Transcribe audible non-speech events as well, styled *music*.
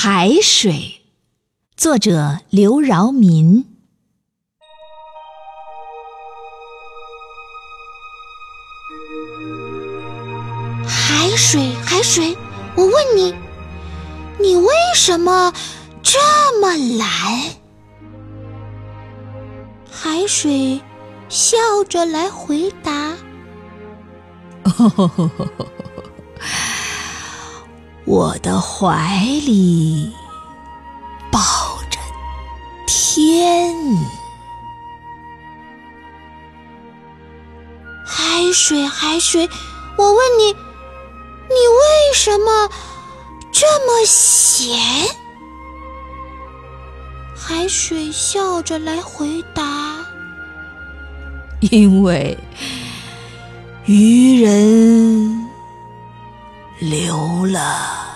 海水，作者刘饶民。海水，海水，我问你，你为什么这么蓝？海水笑着来回答：“ *laughs* 我的怀里抱着天。”海水，海水，我问你，你为什么这么咸？海水笑着来回答：“因为渔人流了。”